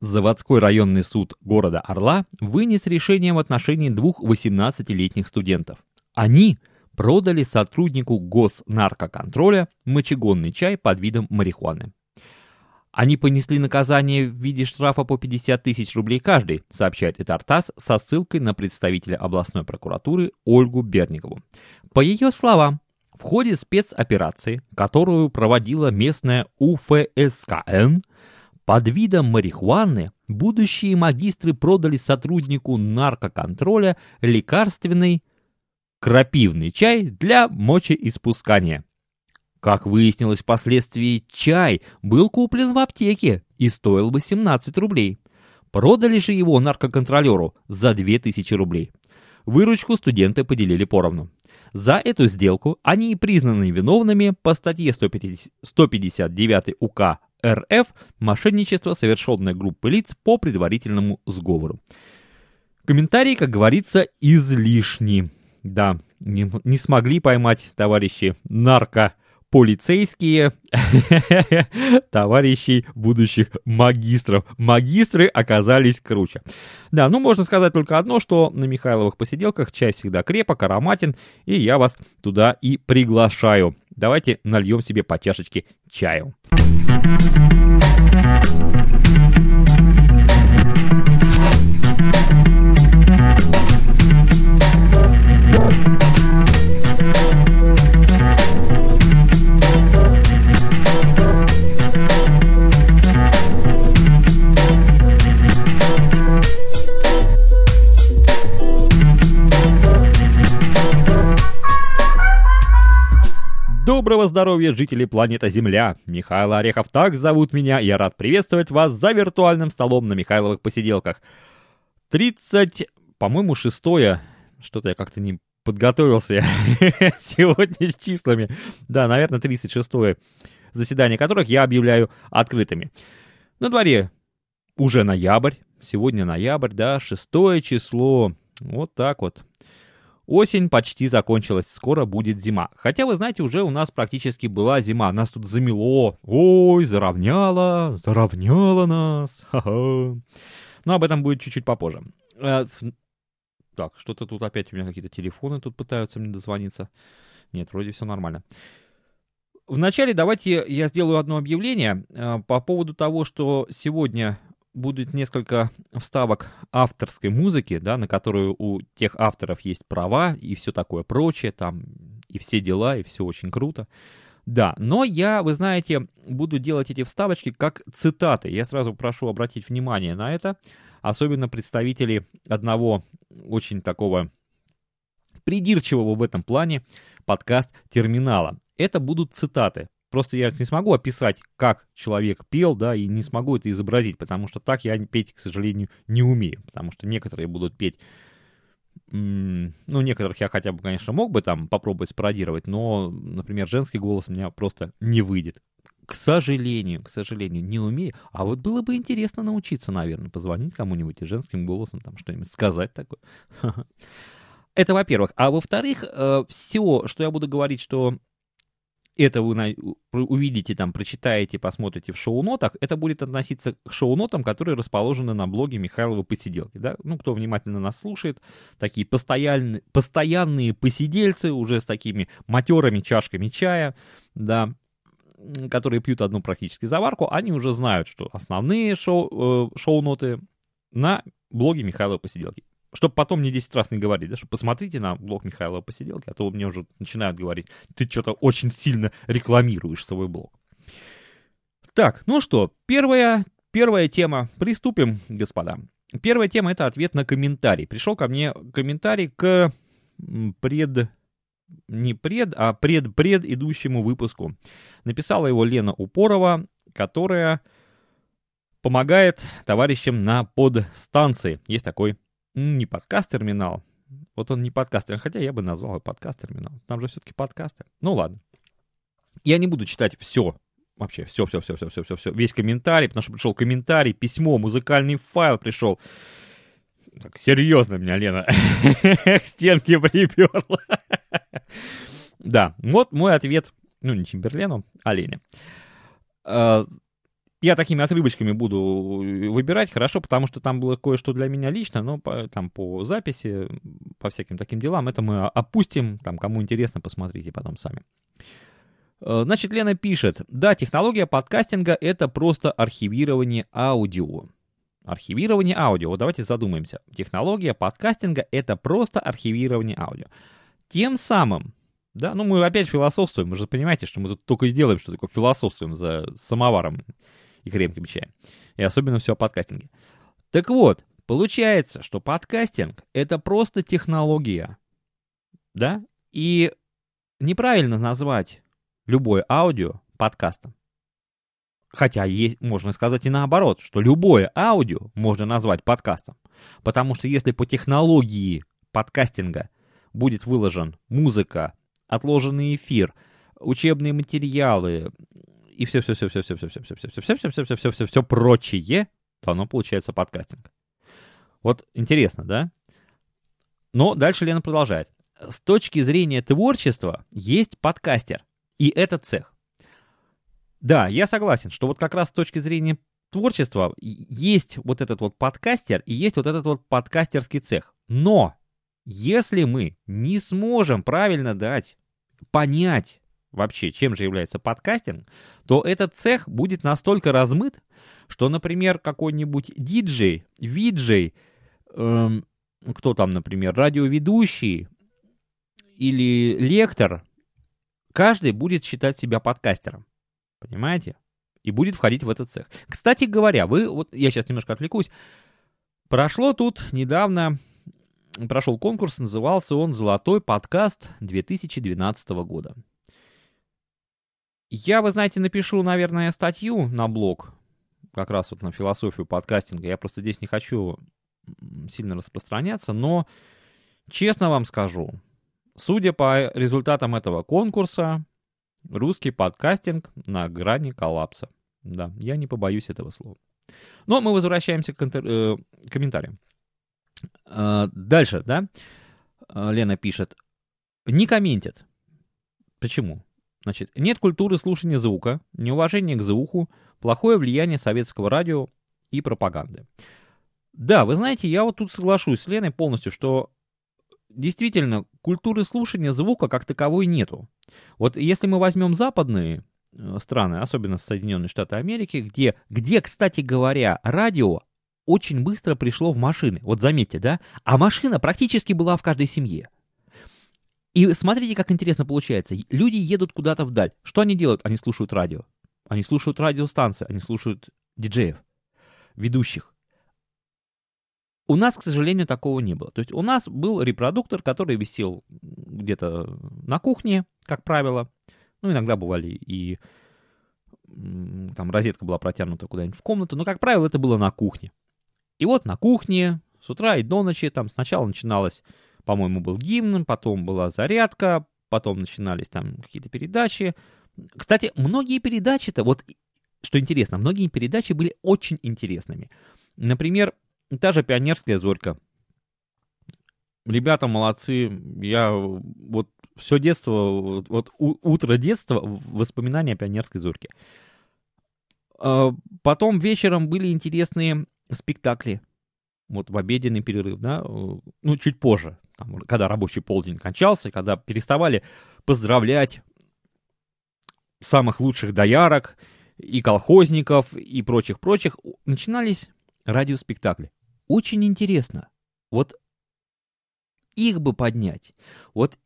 Заводской районный суд города Орла вынес решение в отношении двух 18-летних студентов. Они продали сотруднику госнаркоконтроля мочегонный чай под видом марихуаны. Они понесли наказание в виде штрафа по 50 тысяч рублей каждый, сообщает Этартас со ссылкой на представителя областной прокуратуры Ольгу Берникову. По ее словам, в ходе спецоперации, которую проводила местная УФСКН, под видом марихуаны будущие магистры продали сотруднику наркоконтроля лекарственный крапивный чай для мочеиспускания. Как выяснилось впоследствии, чай был куплен в аптеке и стоил 18 рублей. Продали же его наркоконтролеру за 2000 рублей. Выручку студенты поделили поровну. За эту сделку они признаны виновными по статье 159 УК РФ «Мошенничество, совершенное группой лиц по предварительному сговору». Комментарии, как говорится, излишни. Да, не, не смогли поймать товарищи нарко полицейские товарищей будущих магистров. Магистры оказались круче. Да, ну можно сказать только одно, что на Михайловых посиделках чай всегда крепок, ароматен, и я вас туда и приглашаю. Давайте нальем себе по чашечке чаю. Доброго здоровья, жители планеты Земля! Михаил Орехов, так зовут меня, я рад приветствовать вас за виртуальным столом на Михайловых посиделках. 30, по-моему, шестое, что-то я как-то не подготовился сегодня с числами. Да, наверное, 36-е заседание которых я объявляю открытыми. На дворе уже ноябрь, сегодня ноябрь, да, шестое число, вот так вот. Осень почти закончилась, скоро будет зима. Хотя, вы знаете, уже у нас практически была зима. Нас тут замело. Ой, заровняло, заровняло нас. Ха-ха. Но об этом будет чуть-чуть попозже. Э, так, что-то тут опять у меня какие-то телефоны тут пытаются мне дозвониться. Нет, вроде все нормально. Вначале давайте я сделаю одно объявление э, по поводу того, что сегодня будет несколько вставок авторской музыки, да, на которую у тех авторов есть права и все такое прочее, там и все дела, и все очень круто. Да, но я, вы знаете, буду делать эти вставочки как цитаты. Я сразу прошу обратить внимание на это, особенно представителей одного очень такого придирчивого в этом плане подкаст терминала. Это будут цитаты. Просто я не смогу описать, как человек пел, да, и не смогу это изобразить, потому что так я петь, к сожалению, не умею. Потому что некоторые будут петь, ну, некоторых я хотя бы, конечно, мог бы там попробовать спародировать, но, например, женский голос у меня просто не выйдет. К сожалению, к сожалению, не умею. А вот было бы интересно научиться, наверное, позвонить кому-нибудь и женским голосом там что-нибудь сказать такое. Это во-первых. А во-вторых, э, все, что я буду говорить, что это вы увидите, там, прочитаете, посмотрите в шоу-нотах, это будет относиться к шоу-нотам, которые расположены на блоге Михайлова посиделки. Да? Ну, кто внимательно нас слушает, такие постоянные, постоянные посидельцы уже с такими матерыми чашками чая, да, которые пьют одну практически заварку, они уже знают, что основные шоу, э, шоу-ноты на блоге Михайлова посиделки чтобы потом мне 10 раз не говорить, да, что посмотрите на блог Михаила Посиделки, а то мне уже начинают говорить, ты что-то очень сильно рекламируешь свой блог. Так, ну что, первая, первая тема. Приступим, господа. Первая тема — это ответ на комментарий. Пришел ко мне комментарий к пред... Не пред, а пред-пред идущему выпуску. Написала его Лена Упорова, которая помогает товарищам на подстанции. Есть такой не подкаст-терминал. Вот он не подкастер, хотя я бы назвал его подкаст-терминал. Там же все-таки подкасты. Ну ладно. Я не буду читать все, вообще все, все, все, все, все, все, все, весь комментарий, потому что пришел комментарий, письмо, музыкальный файл пришел. Так, серьезно меня Лена к стенке приперла. Да, вот мой ответ, ну не Чемберлену, а Лене. Я такими отрывочками буду э, выбирать, хорошо, потому что там было кое-что для меня лично, но по, там по записи, по всяким таким делам, это мы опустим, там, кому интересно, посмотрите потом сами. Э, значит, Лена пишет, да, технология подкастинга — это просто архивирование аудио. Архивирование аудио. Вот давайте задумаемся. Технология подкастинга — это просто архивирование аудио. Тем самым, да, ну мы опять философствуем, вы же понимаете, что мы тут только и делаем, что такое философствуем за самоваром и крепким чаем. И особенно все о подкастинге. Так вот, получается, что подкастинг — это просто технология. Да? И неправильно назвать любое аудио подкастом. Хотя есть, можно сказать и наоборот, что любое аудио можно назвать подкастом. Потому что если по технологии подкастинга будет выложен музыка, отложенный эфир, учебные материалы, и все, все, все, все, все, все, все, все, все, все, все, все, все, все, все, все, все прочее, то оно получается подкастинг. Вот интересно, да? Но дальше Лена продолжает. С точки зрения творчества есть подкастер, и это цех. Да, я согласен, что вот как раз с точки зрения творчества есть вот этот вот подкастер и есть вот этот вот подкастерский цех. Но если мы не сможем правильно дать понять вообще, чем же является подкастинг, то этот цех будет настолько размыт, что, например, какой-нибудь диджей, виджей, эм, кто там, например, радиоведущий или лектор, каждый будет считать себя подкастером. Понимаете? И будет входить в этот цех. Кстати говоря, вы, вот я сейчас немножко отвлекусь, прошло тут недавно, прошел конкурс, назывался он «Золотой подкаст 2012 года». Я, вы знаете, напишу, наверное, статью на блог, как раз вот на философию подкастинга. Я просто здесь не хочу сильно распространяться, но честно вам скажу, судя по результатам этого конкурса, русский подкастинг на грани коллапса. Да, я не побоюсь этого слова. Но мы возвращаемся к интер... э, комментариям. Э, дальше, да? Э, Лена пишет. Не комментит. Почему? Значит, нет культуры слушания звука, неуважение к звуку, плохое влияние советского радио и пропаганды. Да, вы знаете, я вот тут соглашусь с Леной полностью, что действительно культуры слушания звука как таковой нету. Вот если мы возьмем западные э, страны, особенно Соединенные Штаты Америки, где, где, кстати говоря, радио очень быстро пришло в машины. Вот заметьте, да? А машина практически была в каждой семье. И смотрите, как интересно получается. Люди едут куда-то вдаль. Что они делают? Они слушают радио. Они слушают радиостанции, они слушают диджеев, ведущих. У нас, к сожалению, такого не было. То есть у нас был репродуктор, который висел где-то на кухне, как правило. Ну, иногда бывали и там розетка была протянута куда-нибудь в комнату, но, как правило, это было на кухне. И вот на кухне с утра и до ночи там сначала начиналось по-моему, был гимн, потом была зарядка, потом начинались там какие-то передачи. Кстати, многие передачи-то, вот что интересно, многие передачи были очень интересными. Например, та же «Пионерская зорька». Ребята молодцы, я вот все детство, вот утро детства, воспоминания о «Пионерской зорьке». А, потом вечером были интересные спектакли. Вот в обеденный перерыв, да, ну, чуть позже, там, когда рабочий полдень кончался, когда переставали поздравлять самых лучших доярок и колхозников и прочих-прочих, начинались радиоспектакли. Очень интересно. Вот их бы поднять, вот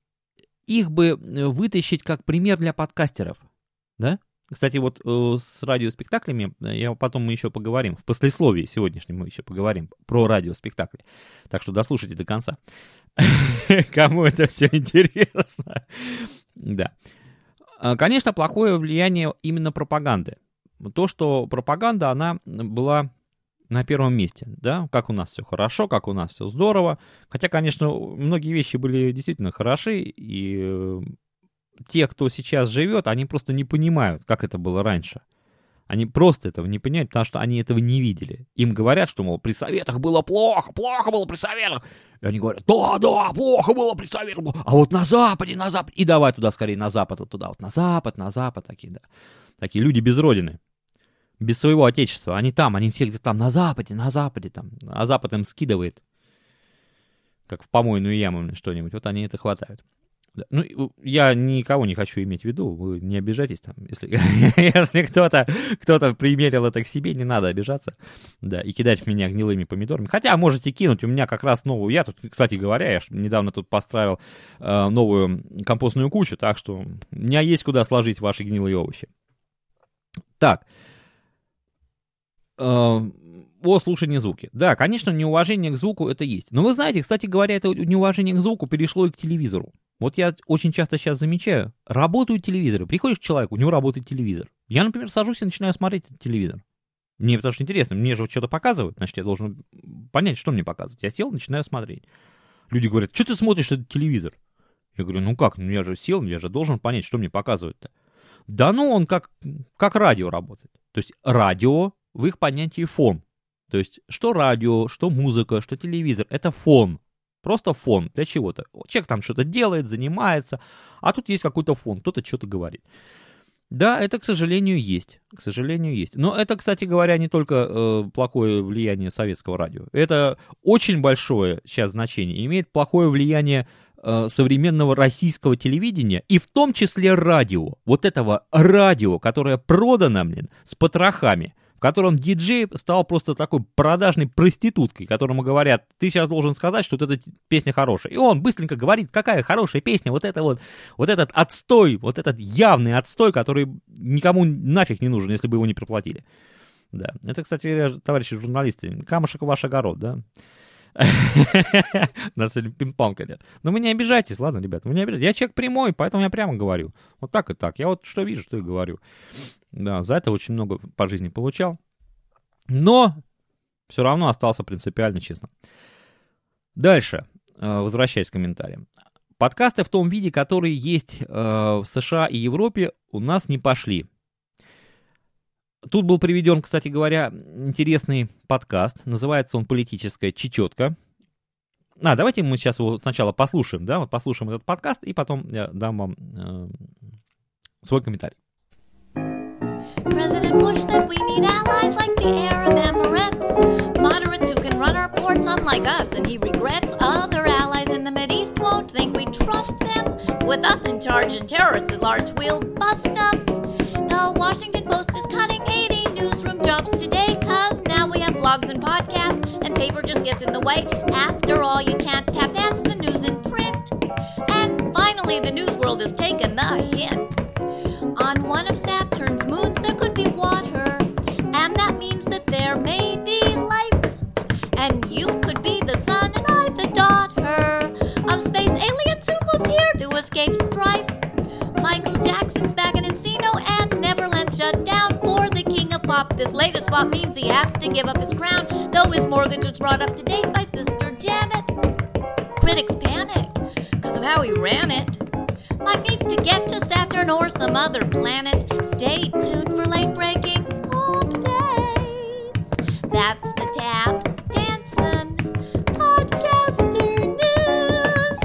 их бы э, вытащить как пример для подкастеров, да? Кстати, вот э, с радиоспектаклями, э, я потом мы еще поговорим, в послесловии сегодняшнем мы еще поговорим про радиоспектакли. Так что дослушайте до конца. Кому это все интересно. Да. А, конечно, плохое влияние именно пропаганды. То, что пропаганда, она была на первом месте, да, как у нас все хорошо, как у нас все здорово. Хотя, конечно, многие вещи были действительно хороши, и э, те, кто сейчас живет, они просто не понимают, как это было раньше. Они просто этого не понимают, потому что они этого не видели. Им говорят, что, мол, при советах было плохо, плохо было при советах. И они говорят, да, да, плохо было при советах. А вот на Западе, на Западе. И давай туда скорее, на Запад, вот туда, вот на Запад, на Запад, такие, да. Такие люди без родины. без своего отечества. Они там, они все где-то там на Западе, на Западе там. А Запад им скидывает, как в помойную яму что-нибудь. Вот они это хватают. Да. Ну, я никого не хочу иметь в виду, вы не обижайтесь там, если, если кто-то кто примерил это к себе, не надо обижаться, да, и кидать в меня гнилыми помидорами. Хотя можете кинуть, у меня как раз новую, я тут, кстати говоря, я недавно тут построил э, новую компостную кучу, так что у меня есть куда сложить ваши гнилые овощи. Так, э, о слушании звуки. Да, конечно, неуважение к звуку это есть. Но вы знаете, кстати говоря, это неуважение к звуку перешло и к телевизору. Вот я очень часто сейчас замечаю, работают телевизоры. Приходишь к человеку, у него работает телевизор. Я, например, сажусь и начинаю смотреть телевизор. Мне потому что интересно, мне же вот что-то показывают, значит, я должен понять, что мне показывают. Я сел, начинаю смотреть. Люди говорят, что ты смотришь этот телевизор? Я говорю, ну как, ну я же сел, я же должен понять, что мне показывают-то. Да ну, он как, как радио работает. То есть радио в их понятии фон. То есть что радио, что музыка, что телевизор, это фон. Просто фон для чего-то. Человек там что-то делает, занимается, а тут есть какой-то фон, кто-то что-то говорит. Да, это, к сожалению, есть. К сожалению, есть. Но это, кстати говоря, не только э, плохое влияние советского радио. Это очень большое сейчас значение. Имеет плохое влияние э, современного российского телевидения и в том числе радио. Вот этого радио, которое продано, блин, с потрохами котором диджей стал просто такой продажной проституткой, которому говорят, ты сейчас должен сказать, что вот эта песня хорошая. И он быстренько говорит, какая хорошая песня, вот это вот, вот этот отстой, вот этот явный отстой, который никому нафиг не нужен, если бы его не проплатили. Да, это, кстати, товарищи журналисты, камушек ваш огород, да. Нас сегодня пинг-понг нет. Но вы не обижайтесь, ладно, ребят, вы не обижайтесь. Я человек прямой, поэтому я прямо говорю. Вот так и так. Я вот что вижу, что и говорю. Да, за это очень много по жизни получал. Но все равно остался принципиально честным. Дальше, э, возвращаясь к комментариям. Подкасты в том виде, которые есть э, в США и Европе, у нас не пошли. Тут был приведен, кстати говоря, интересный подкаст. Называется он «Политическая чечетка». А, давайте мы сейчас его сначала послушаем, да, вот послушаем этот подкаст, и потом я дам вам э, свой комментарий. President Bush said we need allies like the Arab Emirates, moderates who can run our ports unlike us, and he regrets other allies in the Mideast won't think we trust them. With us in charge and terrorists at large, we'll bust them. The Washington Post is cutting 80 newsroom jobs today, cause now we have blogs and podcasts, and paper just gets in the way. After all, you can't tap dance the news in print. And finally, the news world has taken the hint. This latest flop means he has to give up his crown, though his mortgage was brought up to date by Sister Janet. Critics panic because of how he ran it. Mike needs to get to Saturn or some other planet. Stay tuned for late breaking updates. That's the tap dancing podcaster news.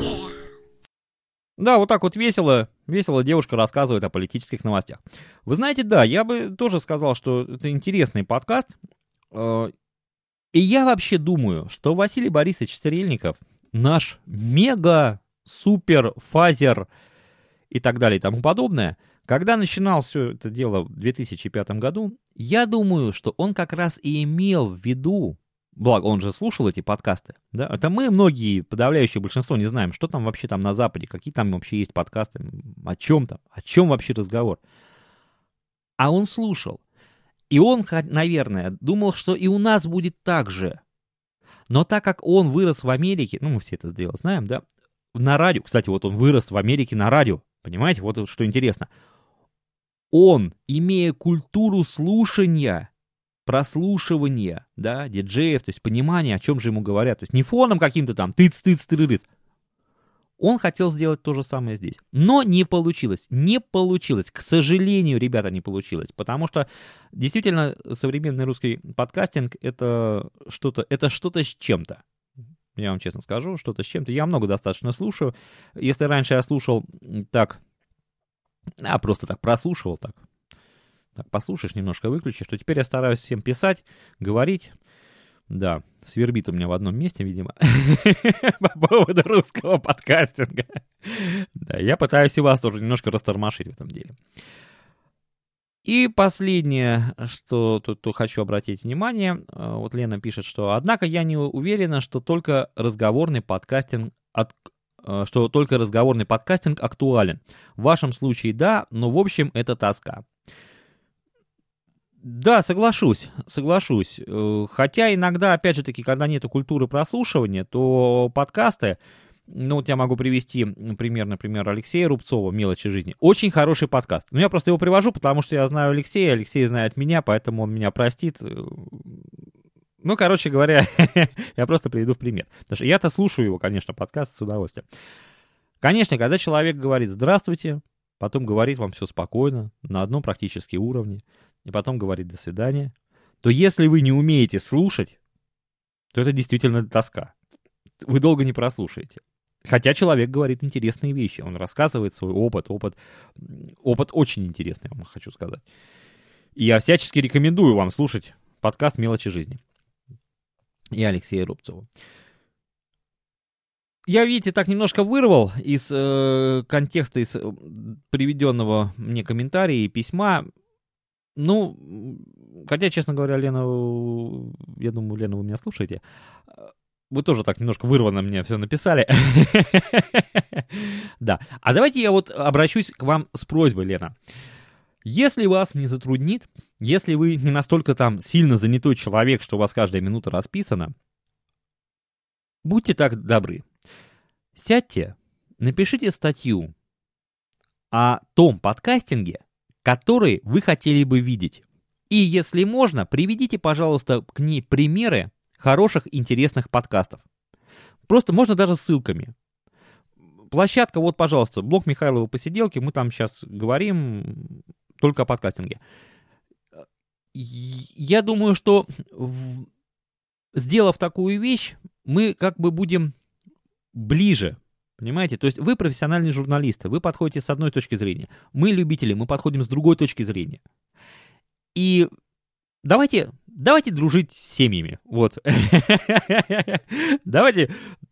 Yeah. Да, вот так вот весело, весело девушка рассказывает о политических новостях. Вы знаете, да, я бы тоже сказал, что это интересный подкаст. Э, и я вообще думаю, что Василий Борисович Стрельников наш мега супер, фазер и так далее и тому подобное. Когда начинал все это дело в 2005 году, я думаю, что он как раз и имел в виду, благо он же слушал эти подкасты, да, это мы, многие, подавляющее большинство, не знаем, что там вообще там на Западе, какие там вообще есть подкасты, о чем там, о чем вообще разговор. А он слушал. И он, наверное, думал, что и у нас будет так же. Но так как он вырос в Америке, ну, мы все это дело знаем, да, на радио. Кстати, вот он вырос в Америке на радио. Понимаете, вот что интересно. Он, имея культуру слушания, прослушивания, да, диджеев, то есть понимание, о чем же ему говорят. То есть не фоном каким-то там тыц-тыц-тырырыц. Он хотел сделать то же самое здесь. Но не получилось. Не получилось. К сожалению, ребята, не получилось. Потому что действительно современный русский подкастинг это что-то, это что-то с чем-то. Я вам честно скажу, что-то с чем-то. Я много достаточно слушаю. Если раньше я слушал так, а просто так прослушивал так, Так, послушаешь, немножко выключишь, что теперь я стараюсь всем писать, говорить. Да, свербит у меня в одном месте, видимо, по поводу русского подкастинга. Да, я пытаюсь и вас тоже немножко растормошить в этом деле. И последнее, что тут, хочу обратить внимание, э, вот Лена пишет, что однако я не уверена, что только разговорный подкастинг от, э, что только разговорный подкастинг актуален. В вашем случае да, но в общем это тоска. Да, соглашусь, соглашусь. Э, хотя иногда, опять же таки, когда нет культуры прослушивания, то подкасты, ну, вот я могу привести пример, например, Алексея Рубцова «Мелочи жизни». Очень хороший подкаст. Ну, я просто его привожу, потому что я знаю Алексея, Алексей знает меня, поэтому он меня простит. Ну, короче говоря, я просто приведу в пример. Потому что я-то слушаю его, конечно, подкаст с удовольствием. Конечно, когда человек говорит «здравствуйте», потом говорит вам все спокойно, на одном практически уровне, и потом говорит «до свидания», то если вы не умеете слушать, то это действительно тоска. Вы долго не прослушаете. Хотя человек говорит интересные вещи, он рассказывает свой опыт, опыт, опыт очень интересный, вам хочу сказать. И я всячески рекомендую вам слушать подкаст «Мелочи жизни» и Алексея Рубцова. Я, видите, так немножко вырвал из э, контекста, из э, приведенного мне комментария и письма. Ну, хотя, честно говоря, Лена, я думаю, Лена, вы меня слушаете. Вы тоже так немножко вырвано мне все написали. Да. А давайте я вот обращусь к вам с просьбой, Лена. Если вас не затруднит, если вы не настолько там сильно занятой человек, что у вас каждая минута расписана, будьте так добры. Сядьте, напишите статью о том подкастинге, который вы хотели бы видеть. И если можно, приведите, пожалуйста, к ней примеры хороших, интересных подкастов. Просто можно даже ссылками. Площадка, вот, пожалуйста, блог Михайлова посиделки, мы там сейчас говорим только о подкастинге. Я думаю, что сделав такую вещь, мы как бы будем ближе, понимаете? То есть вы профессиональные журналисты, вы подходите с одной точки зрения. Мы любители, мы подходим с другой точки зрения. И давайте давайте дружить с семьями. Вот. давайте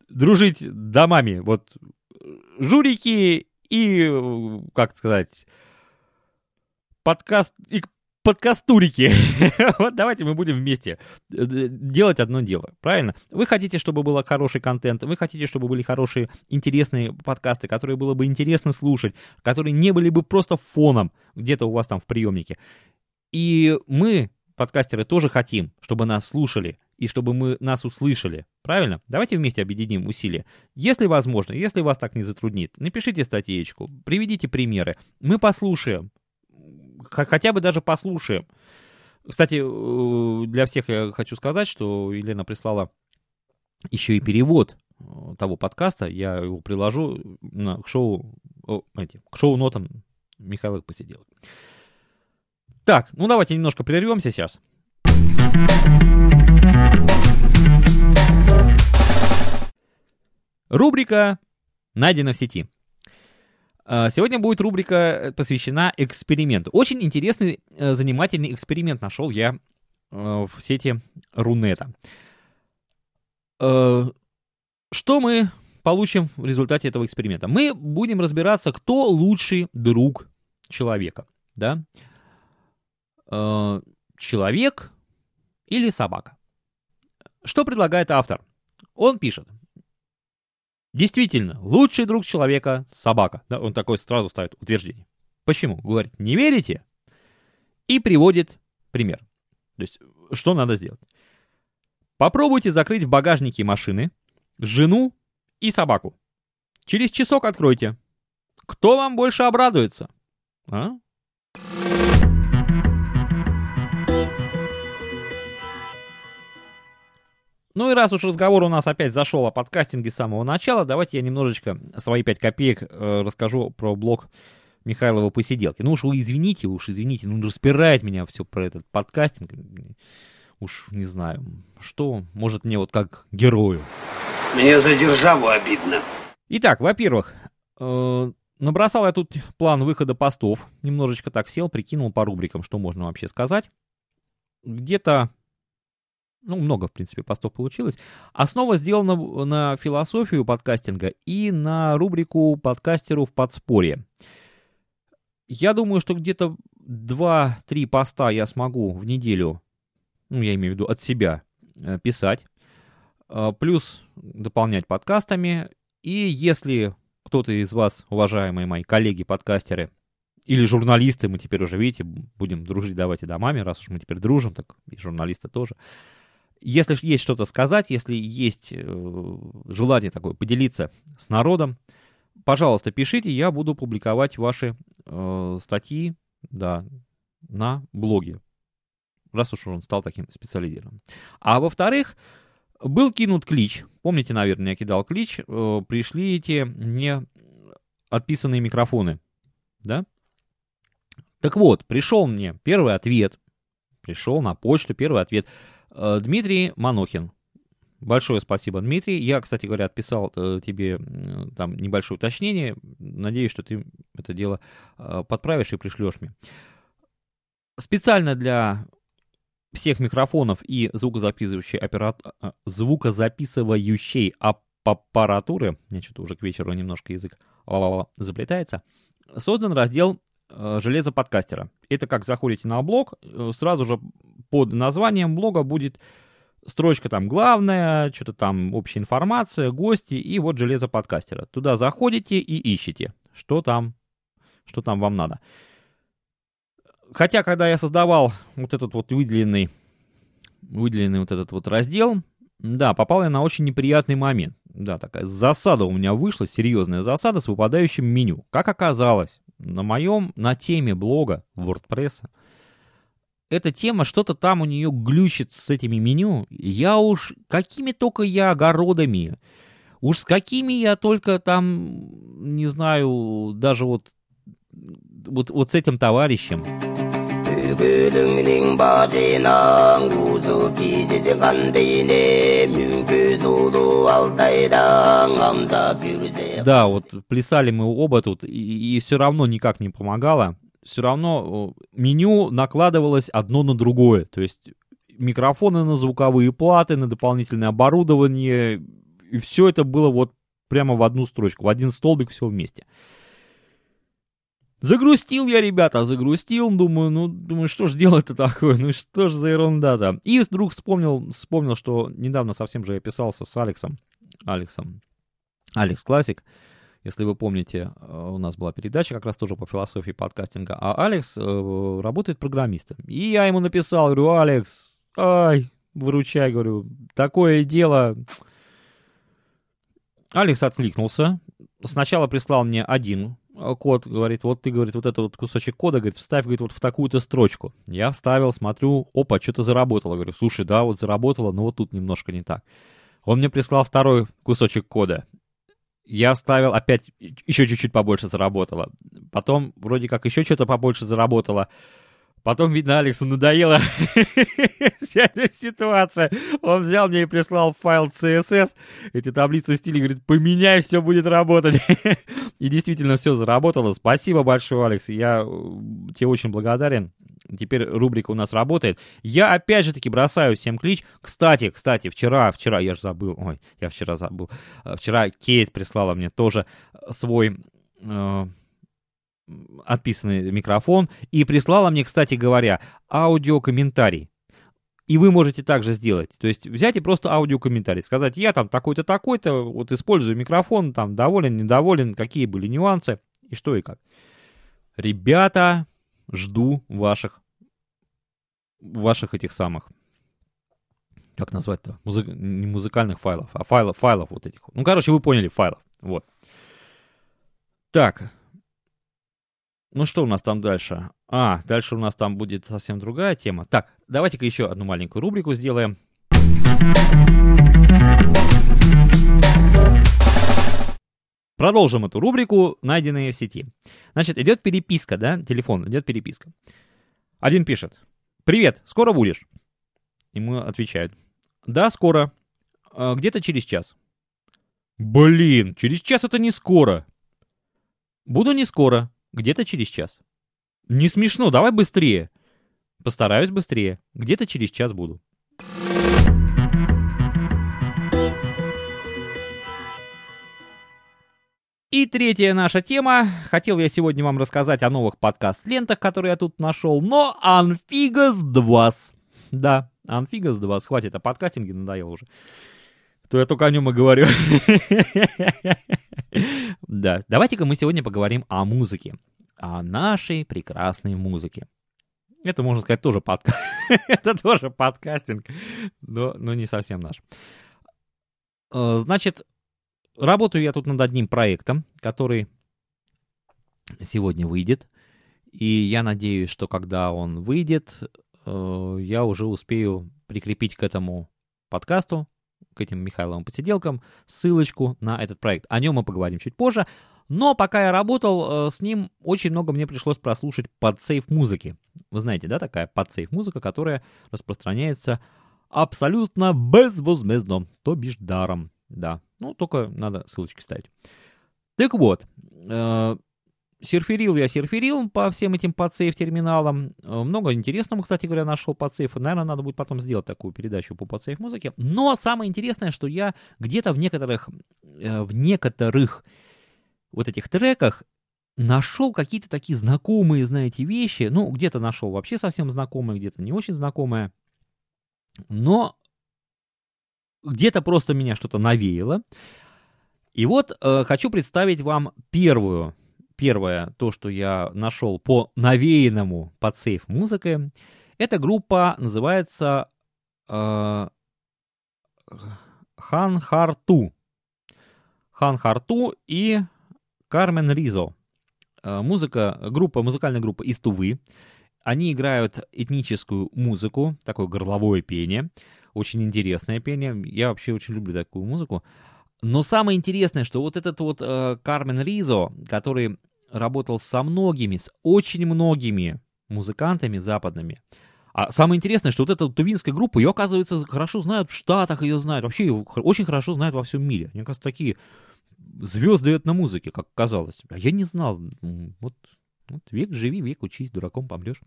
дружить домами. Вот журики и, как сказать, подкаст, и подкастурики. вот давайте мы будем вместе э, делать одно дело, правильно? Вы хотите, чтобы был хороший контент, вы хотите, чтобы были хорошие, интересные подкасты, которые было бы интересно слушать, которые не были бы просто фоном где-то у вас там в приемнике. И мы подкастеры тоже хотим, чтобы нас слушали и чтобы мы нас услышали. Правильно? Давайте вместе объединим усилия. Если возможно, если вас так не затруднит, напишите статейку, приведите примеры. Мы послушаем. Хотя бы даже послушаем. Кстати, э, для всех я хочу сказать, что Елена прислала еще и перевод э, того подкаста. Я его приложу на, к шоу, о, к шоу-нотам Михаила Посиделок. Так, ну давайте немножко прервемся сейчас. Рубрика «Найдено в сети». А, сегодня будет рубрика э, посвящена эксперименту. Очень интересный, э, занимательный эксперимент нашел я э, в сети Рунета. Что мы получим в результате этого эксперимента? Мы будем разбираться, кто лучший друг человека. Да? э, человек или собака. Что предлагает автор? Он пишет. Действительно, лучший друг человека – собака. Да, он такой сразу ставит утверждение. Почему? Говорит, не верите? И приводит пример. То есть, что надо сделать? Попробуйте закрыть в багажнике машины жену и собаку. Через часок откройте. Кто вам больше обрадуется? А? Ну и раз уж разговор у нас опять зашел о подкастинге с самого начала, давайте я немножечко свои 5 копеек э, расскажу про блог Михайлова посиделки. Ну уж вы извините, уж извините, ну распирает меня все про этот подкастинг. Уж не знаю, что может мне вот как герою. Мне за державу обидно. Итак, во-первых, э, Набросал я тут план выхода постов. Немножечко так сел, прикинул по рубрикам, что можно вообще сказать. Где-то, ну, много, в принципе, постов получилось. Основа сделана на философию подкастинга и на рубрику подкастеру в подспорье. Я думаю, что где-то 2-3 поста я смогу в неделю, ну, я имею в виду от себя, э, писать. Э, плюс дополнять подкастами. И если кто-то из вас, уважаемые мои коллеги-подкастеры, или журналисты, мы теперь уже, видите, будем дружить, давайте домами, раз уж мы теперь дружим, так и журналисты тоже. Если есть что-то сказать, если есть э, желание такое поделиться с народом, пожалуйста, пишите, я буду публиковать ваши э, статьи, да, на блоге, раз уж он стал таким специализированным. А во-вторых, был кинут клич. Помните, наверное, я кидал клич. Э, пришли эти не отписанные микрофоны. Да? Так вот, пришел мне первый ответ. Пришел на почту первый ответ. Э, Дмитрий Манохин. Большое спасибо, Дмитрий. Я, кстати говоря, отписал э, тебе там небольшое уточнение. Надеюсь, что ты это дело э, подправишь и пришлешь мне. Специально для всех микрофонов и звукозаписывающей, операт... А, звукозаписывающей аппаратуры, я что-то уже к вечеру немножко язык заплетается, создан раздел железо подкастера. Это как заходите на блог, э, сразу же под названием блога будет строчка там главная, что-то там общая информация, гости и вот железо подкастера. Туда заходите и ищете, что там, что там вам надо. Хотя, когда я создавал вот этот вот выделенный, выделенный вот этот вот раздел, да, попал я на очень неприятный момент. Да, такая засада у меня вышла, серьезная засада с выпадающим меню. Как оказалось, на моем, на теме блога WordPress, эта тема, что-то там у нее глючит с этими меню. Я уж, какими только я огородами, уж с какими я только там, не знаю, даже вот, вот, вот с этим товарищем. Да, вот плясали мы оба тут, и, и все равно никак не помогало. Все равно меню накладывалось одно на другое. То есть микрофоны на звуковые платы, на дополнительное оборудование. И все это было вот прямо в одну строчку, в один столбик все вместе. Загрустил я, ребята, загрустил, думаю, ну, думаю, что ж делать-то такое, ну что ж за ерунда-то. И вдруг вспомнил, вспомнил, что недавно совсем же я писался с Алексом, Алексом, Алекс Классик, если вы помните, э, у нас была передача как раз тоже по философии подкастинга, а Алекс э, работает программистом. И я ему написал, говорю, Алекс, ай, выручай, говорю, такое дело. Алекс откликнулся, сначала прислал мне один код, говорит, вот ты, говорит, вот этот вот кусочек кода, говорит, вставь, говорит, вот в такую-то строчку. Я вставил, смотрю, опа, что-то заработало. Говорю, слушай, да, вот заработало, но вот тут немножко не так. Он мне прислал второй кусочек кода. Я вставил, опять еще чуть-чуть побольше заработало. Потом вроде как еще что-то побольше заработало. Потом, видно, Алексу надоела вся эта ситуация. Он взял мне и прислал файл CSS, эти таблицы стиля, говорит, поменяй, все будет работать. и действительно все заработало. Спасибо большое, Алекс. Я э, тебе очень благодарен. Теперь рубрика у нас работает. Я опять же таки бросаю всем клич. Кстати, кстати, вчера, вчера, я же забыл, ой, я вчера забыл. Э, вчера Кейт прислала мне тоже свой... Э, отписанный микрофон и прислала мне, кстати говоря, аудиокомментарий. И вы можете также сделать. То есть взять и просто аудиокомментарий. Сказать, я там такой-то, такой-то, вот использую микрофон, там доволен, недоволен, какие были нюансы и что и как. Ребята, жду ваших, ваших этих самых, как назвать-то, Музы... не музыкальных файлов, а файлов, файлов вот этих. Ну, короче, вы поняли, файлов. Вот. Так, ну что у нас там дальше? А, дальше у нас там будет совсем другая тема. Так, давайте-ка еще одну маленькую рубрику сделаем. Продолжим эту рубрику, найденные в сети. Значит, идет переписка, да, телефон, идет переписка. Один пишет, «Привет, скоро будешь?» Ему отвечают, «Да, скоро. А, где-то через час». «Блин, через час это не скоро. Буду не скоро, где-то через час. Не смешно, давай быстрее. Постараюсь быстрее, где-то через час буду. И третья наша тема. Хотел я сегодня вам рассказать о новых подкаст-лентах, которые я тут нашел, но Анфигас 2. Да, Анфигас 2. Хватит, о подкастинге надоело уже. То я только о нем и говорю. Да, давайте-ка мы сегодня поговорим о музыке. О нашей прекрасной музыке. Это, можно сказать, тоже подкаст. Это тоже подкастинг, но, но не совсем наш. Э, значит, Работаю я тут над одним проектом, который сегодня выйдет. И я надеюсь, что когда он выйдет, э, я уже успею прикрепить к этому подкасту, к этим Михайловым посиделкам, ссылочку на этот проект. О нем мы поговорим чуть позже. Но пока я работал э, с ним, очень много мне пришлось прослушать подсейф музыки. Вы знаете, да, такая подсейф музыка, которая распространяется абсолютно безвозмездно, то бишь даром. Да, ну, только надо ссылочки ставить. Так вот, э, серферил я серферил по всем этим подсейф терминалам. Э, много интересного, кстати говоря, нашел подсейф. Наверное, надо будет потом сделать такую передачу по подсейф музыке. Но самое интересное, что я где-то в некоторых, э, в некоторых вот этих треках нашел какие-то такие знакомые, знаете, вещи. Ну, где-то нашел вообще совсем знакомые, где-то не очень знакомые. Но где-то просто меня что-то навеяло. И вот э, хочу представить вам первую, первое, то, что я нашел по навеянному под сейф музыкой. Эта группа называется э, Хан Харту. Хан Харту и Кармен Ризо. Э, музыка, группа, музыкальная группа из Тувы. Они играют этническую музыку, такое горловое пение очень интересное пение. Я вообще очень люблю такую музыку. Но самое интересное, что вот этот вот э, Кармен Ризо, который работал со многими, с очень многими музыкантами западными, а самое интересное, что вот эта тувинская группа, ее, оказывается, хорошо знают в Штатах, ее знают, вообще ее очень хорошо знают во всем мире. Мне кажется, такие звезды этномузыки, как казалось. А я не знал. Вот, вот век живи, век учись, дураком помрешь.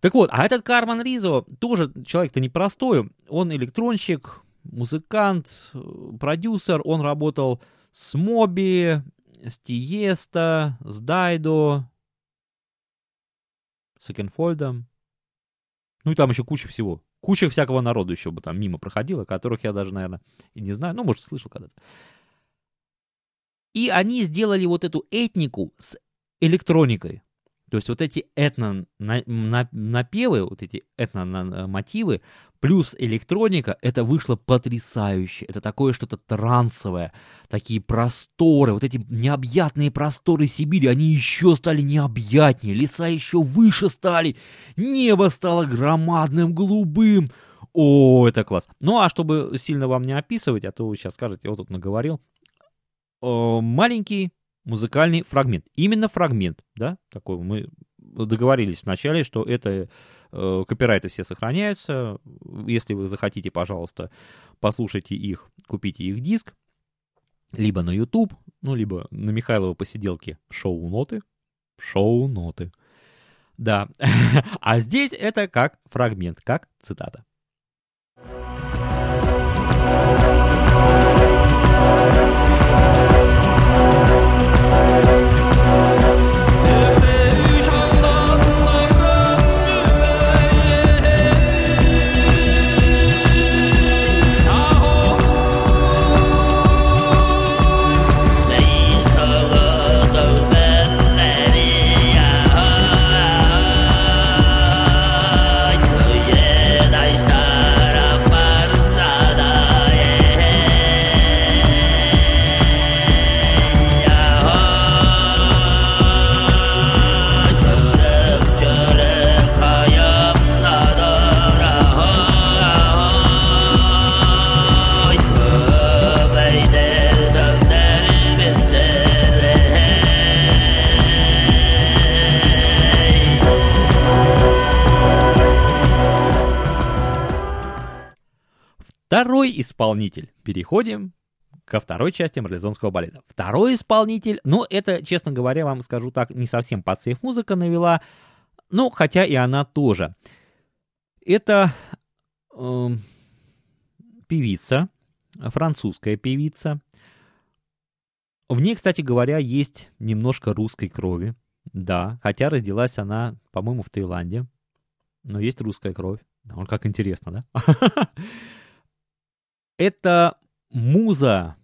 Так вот, а этот Карман Ризо тоже человек-то непростой. Он электронщик, музыкант, продюсер. Он работал с Моби, с Тиеста, с Дайдо, с Экенфольдом. Ну и там еще куча всего. Куча всякого народу еще бы там мимо проходила, которых я даже, наверное, и не знаю. Ну, может, слышал когда-то. И они сделали вот эту этнику с электроникой. То есть вот эти этно-напевы, вот эти этно-мотивы, плюс электроника, это вышло потрясающе. Это такое что-то трансовое, такие просторы, вот эти необъятные просторы Сибири, они еще стали необъятнее, леса еще выше стали, небо стало громадным, голубым. О, это класс. Ну, а чтобы сильно вам не описывать, а то вы сейчас скажете, вот тут наговорил, маленький музыкальный фрагмент. Именно фрагмент, да, такой мы договорились вначале, что это э, копирайты все сохраняются. Если вы захотите, пожалуйста, послушайте их, купите их диск, либо на YouTube, ну, либо на Михайлова посиделке шоу-ноты. Шоу-ноты. Да. а здесь это как фрагмент, как цитата. Исполнитель. Переходим ко второй части марлезонского балета. Второй исполнитель, ну, это, честно говоря, вам скажу так, не совсем под сейф музыка навела, ну, хотя и она тоже. Это э, певица, французская певица. В ней, кстати говоря, есть немножко русской крови. Да, хотя родилась она, по-моему, в Таиланде. Но есть русская кровь. Он как интересно, да? Это муза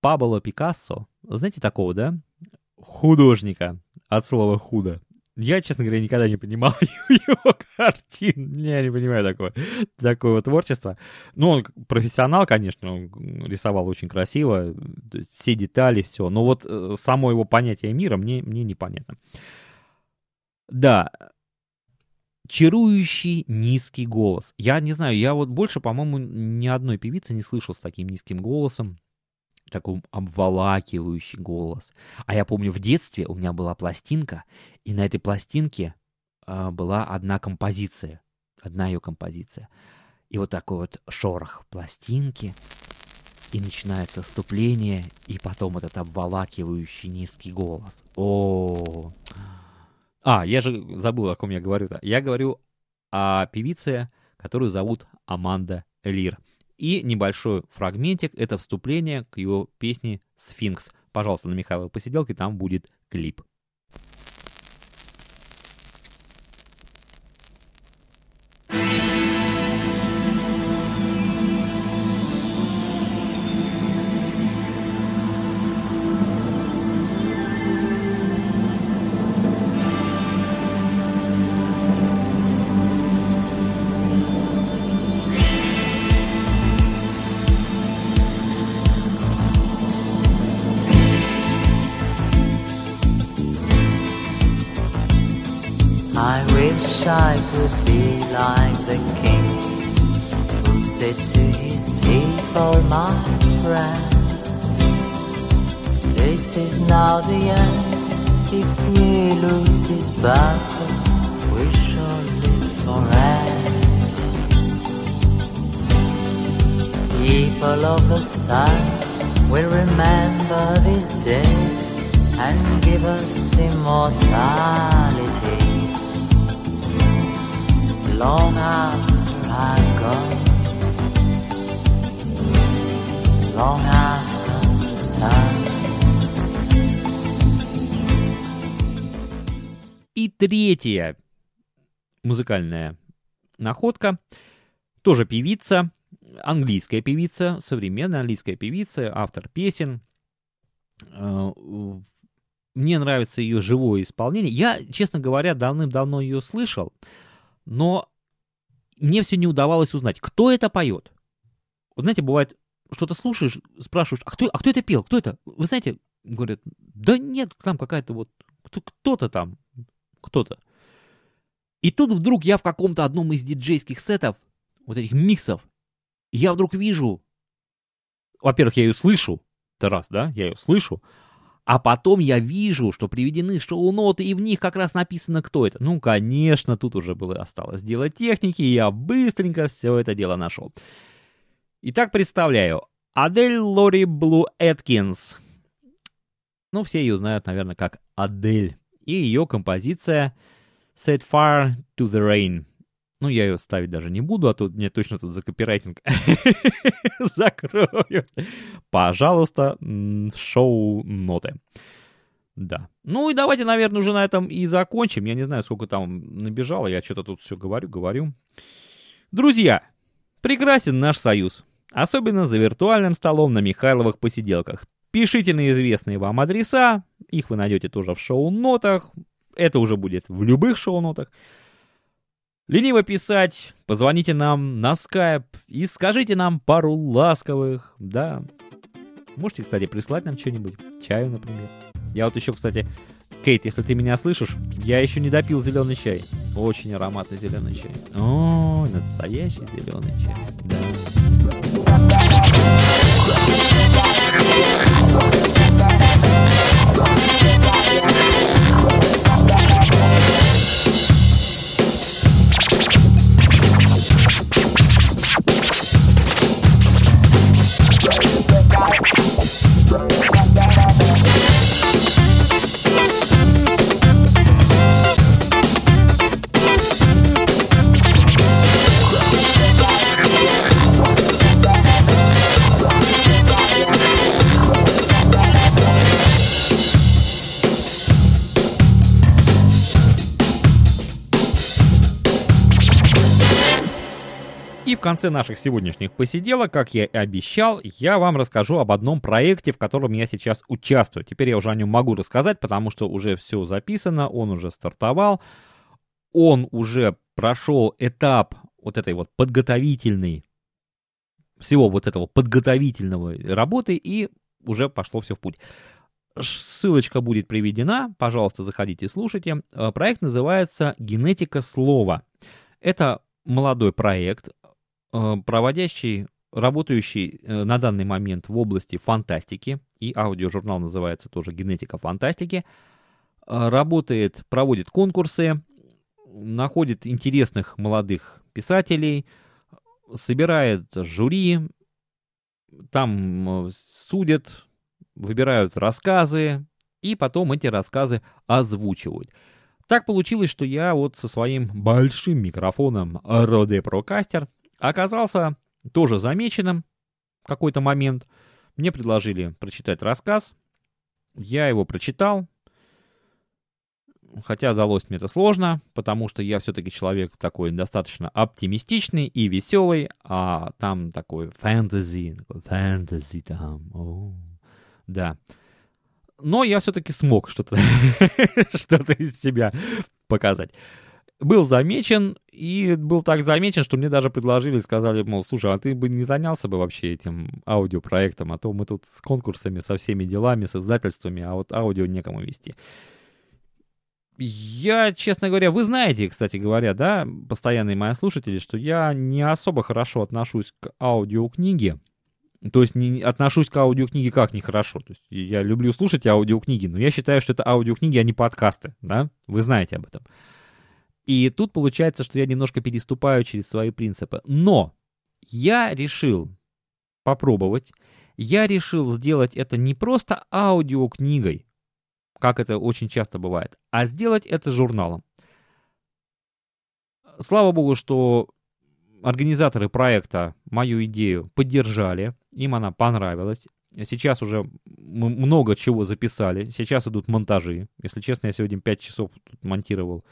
Пабло Пикассо. Знаете такого, да? Художника. От слова худо. Я, честно говоря, никогда не понимал его картин. Я не понимаю такого, такого творчества. Ну, он профессионал, конечно, он рисовал очень красиво, все детали, все. Но вот э, само его понятие мира мне, мне непонятно. Да, чарующий низкий голос. Я не знаю, я вот больше, по-моему, ни одной певицы не слышал с таким низким голосом такой обволакивающий голос. А я помню, в детстве у меня была пластинка, и на этой пластинке э, была одна композиция, одна ее композиция. И вот такой вот шорох пластинки, и начинается вступление, и потом этот обволакивающий низкий голос. О, а, я же забыл, о ком я говорю-то. Я говорю о певице, которую зовут Аманда Лир. И небольшой фрагментик — это вступление к его песне «Сфинкс». Пожалуйста, на Михайловой посиделке там будет клип. I wish I could be like the king who said to his people, my friends, this is now the end. If we lose this battle, we shall live forever. People of the sun will remember this day and give us immortality. Третья музыкальная находка, тоже певица, английская певица, современная английская певица, автор песен. Э, мне нравится ее живое исполнение. Я, честно говоря, давным-давно ее слышал, но мне все не удавалось узнать, кто это поет. Вот знаете, бывает, что-то слушаешь, спрашиваешь, а кто, а кто это пел, кто это? Вы знаете, говорят, да нет, там какая-то вот, кто-то там кто-то. И тут вдруг я в каком-то одном из диджейских сетов, вот этих миксов, я вдруг вижу, во-первых, я ее слышу, это раз, да, я ее слышу, а потом я вижу, что приведены шоу-ноты, и в них как раз написано, кто это. Ну, конечно, тут уже было осталось дело техники, и я быстренько все это дело нашел. Итак, представляю. Адель Лори Блу Эткинс. Ну, все ее знают, наверное, как Адель и ее композиция Set Fire to the Rain. Ну, я ее ставить даже не буду, а то мне точно тут за копирайтинг закроют. Пожалуйста, шоу-ноты. Да. Ну и давайте, наверное, уже на этом и закончим. Я не знаю, сколько там набежало. Я что-то тут все говорю, говорю. Друзья, прекрасен наш союз. Особенно за виртуальным столом на Михайловых посиделках. Пишите на известные вам адреса, их вы найдете тоже в шоу-нотах, это уже будет в любых шоу-нотах. Лениво писать, позвоните нам на скайп и скажите нам пару ласковых, да. Можете, кстати, прислать нам что-нибудь, чаю, например. Я вот еще, кстати, Кейт, если ты меня слышишь, я еще не допил зеленый чай. Очень ароматный зеленый чай. О, настоящий зеленый чай. Да. Конце наших сегодняшних посиделок, как я и обещал, я вам расскажу об одном проекте, в котором я сейчас участвую. Теперь я уже о нем могу рассказать, потому что уже все записано, он уже стартовал, он уже прошел этап вот этой вот подготовительной, всего вот этого подготовительного работы, и уже пошло все в путь. Ссылочка будет приведена, пожалуйста, заходите и слушайте. Э, проект называется «Генетика слова». Это молодой проект, проводящий, работающий э, на данный момент в области фантастики, и аудиожурнал называется тоже «Генетика фантастики», э, работает, проводит конкурсы, находит интересных молодых писателей, собирает жюри, там судят, выбирают рассказы, и потом эти рассказы озвучивают. Так получилось, что я вот со своим большим микрофоном Rode Procaster Оказался тоже замеченным в какой-то момент. Мне предложили прочитать рассказ. Я его прочитал. Хотя далось мне это сложно, потому что я все-таки человек такой достаточно оптимистичный и веселый, а там такой фэнтези, фэнтези там, о, да. Но я все-таки смог что-то что из себя показать был замечен, и был так замечен, что мне даже предложили, сказали, мол, слушай, а ты бы не занялся бы вообще этим аудиопроектом, а то мы тут с конкурсами, со всеми делами, с издательствами, а вот аудио некому вести. Я, честно говоря, вы знаете, кстати говоря, да, постоянные мои слушатели, что я не особо хорошо отношусь к аудиокниге. То есть не отношусь к аудиокниге как нехорошо. То есть я люблю слушать аудиокниги, но я считаю, что это аудиокниги, а не подкасты, да? Вы знаете об этом. И тут получается, что я немножко переступаю через свои принципы. Но я решил попробовать. Я решил сделать это не просто аудиокнигой, как это очень часто бывает, а сделать это журналом. Слава богу, что организаторы проекта мою идею поддержали, им она понравилась. Сейчас уже много чего записали, сейчас идут монтажи. Если честно, я сегодня 5 часов монтировал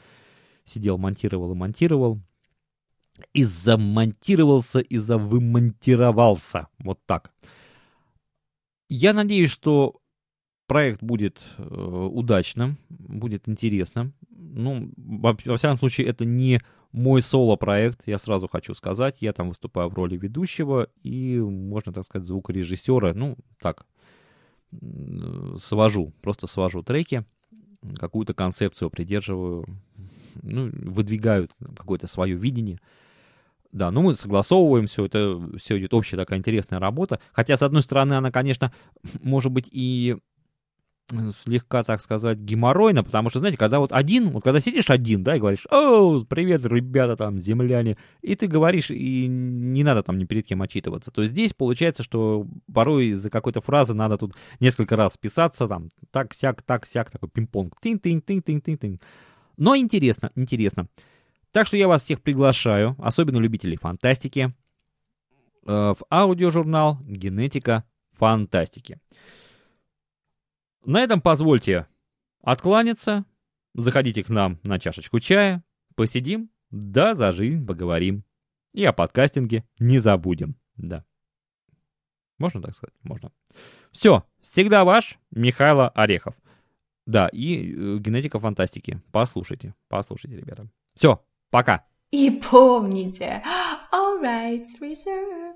Сидел, монтировал и монтировал. И замонтировался, и завымонтировался. Вот так. Я надеюсь, что проект будет э, удачным, будет интересным. Ну, во, во всяком случае, это не мой соло-проект, я сразу хочу сказать. Я там выступаю в роли ведущего и, можно так сказать, звукорежиссера. Ну, так, свожу, просто свожу треки, какую-то концепцию придерживаю ну, выдвигают какое-то свое видение. Да, ну мы согласовываем все, это все идет общая такая интересная работа. Хотя, с одной стороны, она, конечно, может быть и слегка, так сказать, геморройно, потому что, знаете, когда вот один, вот когда сидишь один, да, и говоришь, о, привет, ребята, там, земляне, и ты говоришь, и не надо там ни перед кем отчитываться, то здесь получается, что порой из-за какой-то фразы надо тут несколько раз писаться, там, так-сяк, так-сяк, такой пинг-понг, тин-тин-тин-тин-тин-тин. Но интересно, интересно. Так что я вас всех приглашаю, особенно любителей фантастики, э, в аудиожурнал «Генетика фантастики». На этом позвольте откланяться. Заходите к нам на чашечку чая, посидим, да за жизнь поговорим. И о подкастинге не забудем. Да. Можно так сказать? Можно. Все, всегда ваш Михайло Орехов. Да, и э, генетика фантастики. Послушайте, послушайте, ребята. Все, пока. И помните, all rights reserved.